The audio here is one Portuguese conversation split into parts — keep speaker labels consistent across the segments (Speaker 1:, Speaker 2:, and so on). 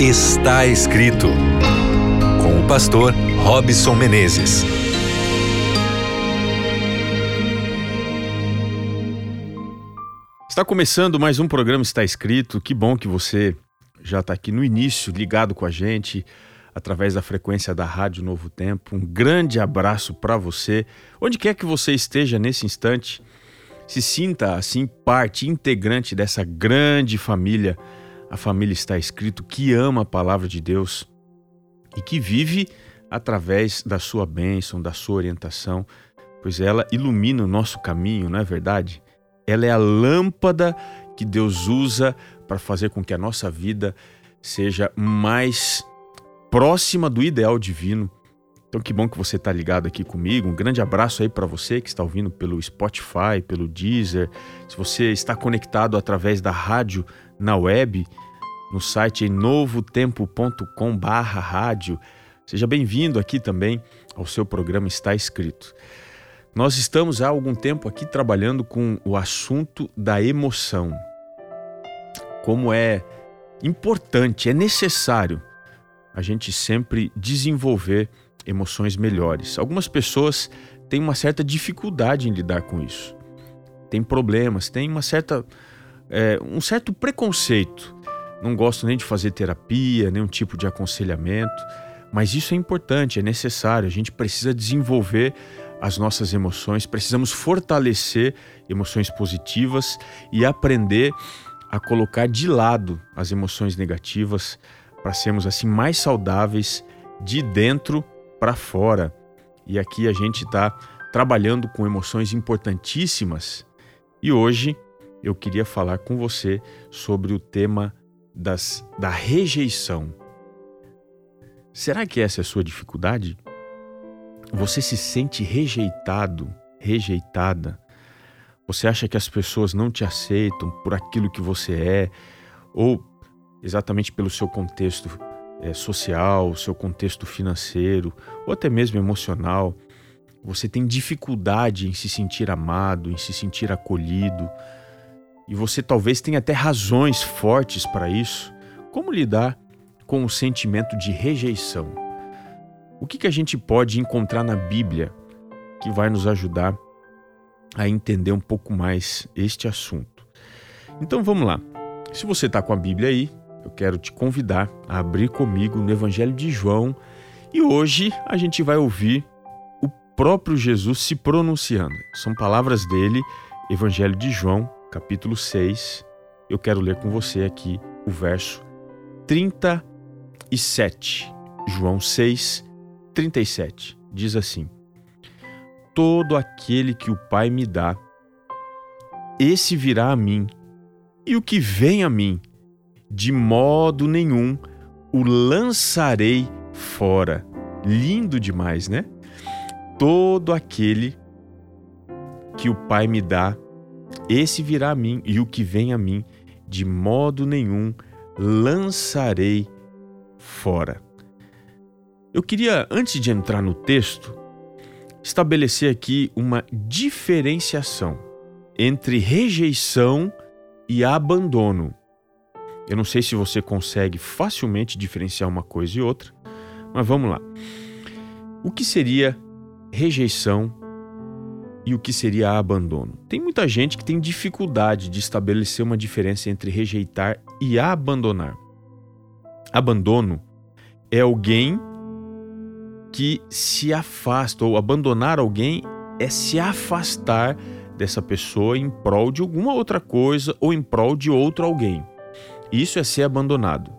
Speaker 1: Está escrito com o pastor Robson Menezes.
Speaker 2: Está começando mais um programa Está Escrito. Que bom que você já está aqui no início, ligado com a gente através da frequência da Rádio Novo Tempo. Um grande abraço para você, onde quer que você esteja nesse instante. Se sinta assim parte integrante dessa grande família. A família está escrito que ama a palavra de Deus e que vive através da sua bênção, da sua orientação, pois ela ilumina o nosso caminho, não é verdade? Ela é a lâmpada que Deus usa para fazer com que a nossa vida seja mais próxima do ideal divino. Então que bom que você está ligado aqui comigo. Um grande abraço aí para você que está ouvindo pelo Spotify, pelo Deezer. Se você está conectado através da rádio na web, no site novotempo.com/rádio, seja bem-vindo aqui também ao seu programa Está Escrito. Nós estamos há algum tempo aqui trabalhando com o assunto da emoção. Como é importante, é necessário a gente sempre desenvolver emoções melhores. Algumas pessoas têm uma certa dificuldade em lidar com isso. Tem problemas, tem uma certa, é, um certo preconceito. Não gosto nem de fazer terapia, nenhum tipo de aconselhamento, mas isso é importante, é necessário. A gente precisa desenvolver as nossas emoções, precisamos fortalecer emoções positivas e aprender a colocar de lado as emoções negativas para sermos assim mais saudáveis de dentro para fora. E aqui a gente está trabalhando com emoções importantíssimas. E hoje eu queria falar com você sobre o tema das, da rejeição. Será que essa é a sua dificuldade? Você se sente rejeitado, rejeitada? Você acha que as pessoas não te aceitam por aquilo que você é ou exatamente pelo seu contexto é, social, seu contexto financeiro ou até mesmo emocional? Você tem dificuldade em se sentir amado, em se sentir acolhido e você talvez tenha até razões fortes para isso. Como lidar com o sentimento de rejeição? O que, que a gente pode encontrar na Bíblia que vai nos ajudar a entender um pouco mais este assunto? Então vamos lá. Se você está com a Bíblia aí, eu quero te convidar a abrir comigo no Evangelho de João e hoje a gente vai ouvir o próprio Jesus se pronunciando. São palavras dele, Evangelho de João, capítulo 6. Eu quero ler com você aqui o verso 37. João 6, 37 diz assim: Todo aquele que o Pai me dá, esse virá a mim, e o que vem a mim, de modo nenhum o lançarei fora. Lindo demais, né? Todo aquele que o Pai me dá, esse virá a mim, e o que vem a mim, de modo nenhum lançarei fora. Eu queria, antes de entrar no texto, estabelecer aqui uma diferenciação entre rejeição e abandono. Eu não sei se você consegue facilmente diferenciar uma coisa e outra, mas vamos lá. O que seria rejeição e o que seria abandono? Tem muita gente que tem dificuldade de estabelecer uma diferença entre rejeitar e abandonar. Abandono é alguém que se afasta ou abandonar alguém é se afastar dessa pessoa em prol de alguma outra coisa ou em prol de outro alguém. Isso é ser abandonado.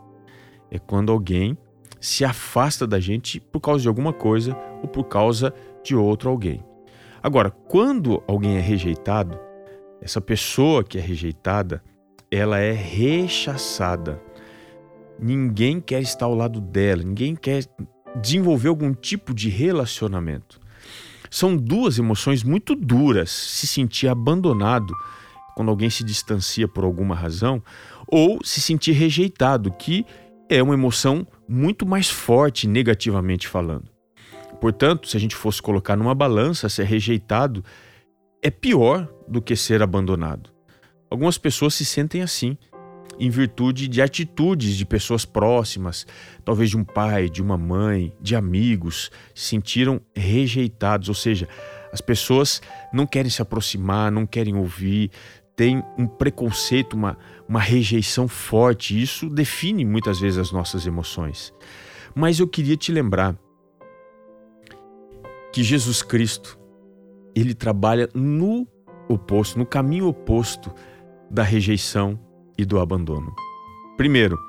Speaker 2: É quando alguém se afasta da gente por causa de alguma coisa ou por causa de outro alguém. Agora, quando alguém é rejeitado, essa pessoa que é rejeitada, ela é rechaçada. Ninguém quer estar ao lado dela, ninguém quer desenvolver algum tipo de relacionamento. São duas emoções muito duras: se sentir abandonado quando alguém se distancia por alguma razão, ou se sentir rejeitado, que é uma emoção muito mais forte negativamente falando. Portanto, se a gente fosse colocar numa balança, ser rejeitado é pior do que ser abandonado. Algumas pessoas se sentem assim. em virtude de atitudes de pessoas próximas, talvez de um pai, de uma mãe, de amigos, se sentiram rejeitados, ou seja, as pessoas não querem se aproximar, não querem ouvir, têm um preconceito, uma, uma rejeição forte. Isso define muitas vezes as nossas emoções. Mas eu queria te lembrar que Jesus Cristo, ele trabalha no oposto, no caminho oposto da rejeição e do abandono. Primeiro,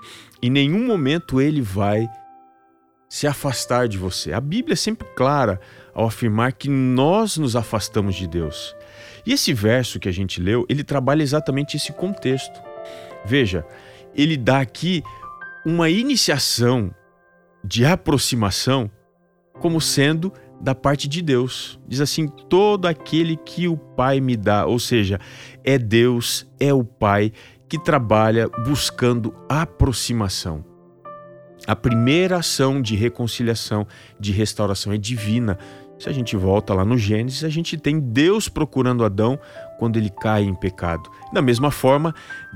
Speaker 2: em nenhum momento ele vai se afastar de você. A Bíblia é sempre clara ao afirmar que nós nos afastamos de Deus. E esse verso que a gente leu, ele trabalha exatamente esse contexto. Veja, ele dá aqui uma iniciação de aproximação como sendo da parte de Deus. Diz assim: todo aquele que o Pai me dá, ou seja, é Deus, é o Pai que trabalha buscando aproximação. A primeira ação de reconciliação, de restauração é divina. Se a gente volta lá no Gênesis, a gente tem Deus procurando Adão quando ele cai em pecado. Da mesma forma,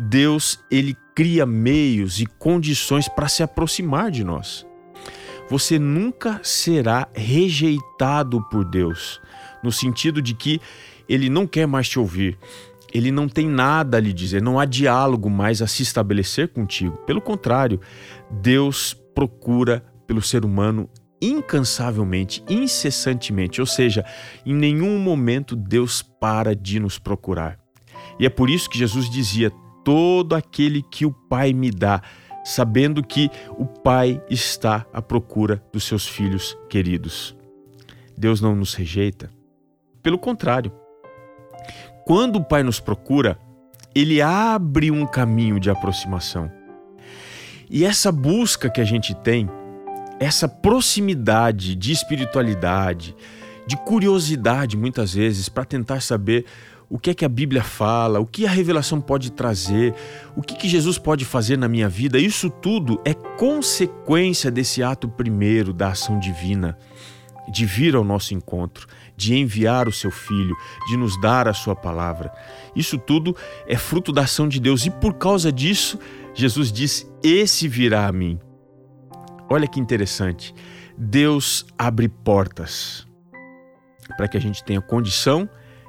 Speaker 2: Deus ele cria meios e condições para se aproximar de nós. Você nunca será rejeitado por Deus, no sentido de que ele não quer mais te ouvir, ele não tem nada a lhe dizer, não há diálogo mais a se estabelecer contigo. Pelo contrário, Deus procura pelo ser humano incansavelmente, incessantemente, ou seja, em nenhum momento Deus para de nos procurar. E é por isso que Jesus dizia: Todo aquele que o Pai me dá, sabendo que o Pai está à procura dos seus filhos queridos. Deus não nos rejeita. Pelo contrário, quando o Pai nos procura, ele abre um caminho de aproximação. E essa busca que a gente tem, essa proximidade de espiritualidade, de curiosidade muitas vezes para tentar saber o que é que a Bíblia fala, o que a revelação pode trazer, o que, que Jesus pode fazer na minha vida, isso tudo é consequência desse ato primeiro da ação divina, de vir ao nosso encontro, de enviar o seu filho, de nos dar a sua palavra. Isso tudo é fruto da ação de Deus e por causa disso, Jesus diz: Esse virá a mim. Olha que interessante. Deus abre portas para que a gente tenha condição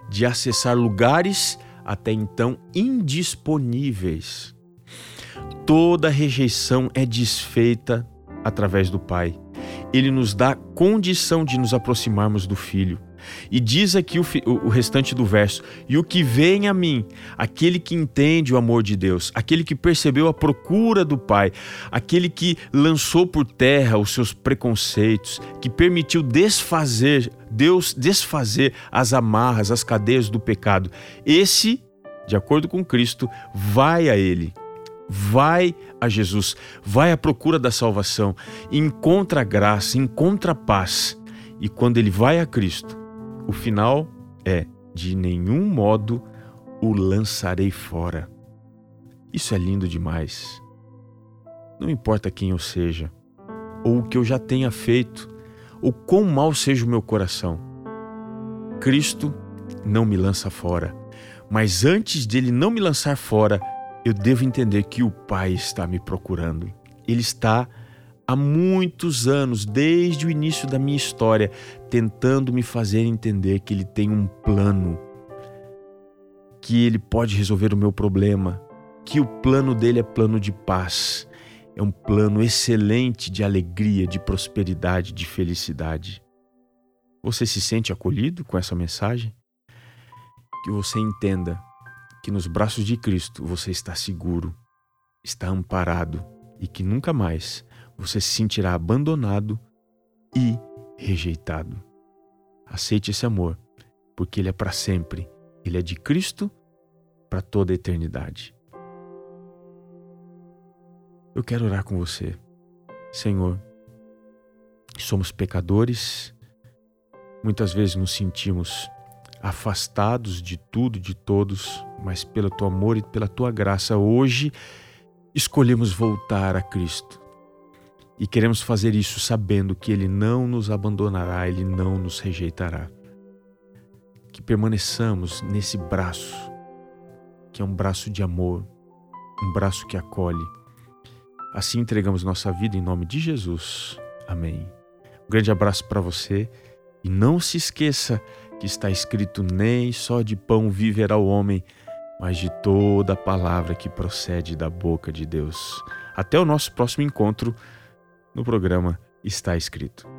Speaker 2: de acessar lugares até então indisponíveis. Toda rejeição é desfeita através do Pai. Ele nos dá condição de nos aproximarmos do Filho. E diz aqui o, o, restante do verso: E o que vem a mim, aquele que entende o amor de Deus, aquele que percebeu a procura do Pai, aquele que lançou por terra os seus preconceitos, que permitiu desfazer, Deus desfazer as amarras, as cadeias do pecado, esse, de acordo com Cristo, vai a Ele. Vai a Jesus, vai à procura da salvação, encontra graça, encontra paz. E quando ele vai a Cristo, o final é: de nenhum modo o lançarei fora. Isso é lindo demais. Não importa quem eu seja, ou o que eu já tenha feito, ou quão mal seja o meu coração. Cristo não me lança fora. Mas antes de ele não me lançar fora, eu devo entender que o Pai está me procurando. Ele está há muitos anos, desde o início da minha história, tentando me fazer entender que Ele tem um plano, que Ele pode resolver o meu problema, que o plano dele é plano de paz, é um plano excelente de alegria, de prosperidade, de felicidade. Você se sente acolhido com essa mensagem? Que você entenda que nos braços de Cristo você está seguro, está amparado e que nunca mais você se sentirá abandonado e rejeitado. Aceite esse amor, porque ele é para sempre. Ele é de Cristo para toda a eternidade. Eu quero orar com você. Senhor, somos pecadores, muitas vezes nos sentimos afastados de tudo, de todos, mas pelo teu amor e pela tua graça, hoje escolhemos voltar a Cristo e queremos fazer isso sabendo que Ele não nos abandonará, Ele não nos rejeitará. Que permaneçamos nesse braço, que é um braço de amor, um braço que acolhe. Assim entregamos nossa vida em nome de Jesus. Amém. Um grande abraço para você e não se esqueça que está escrito: nem só de pão viverá o homem, mas de toda palavra que procede da boca de Deus. Até o nosso próximo encontro no programa Está Escrito.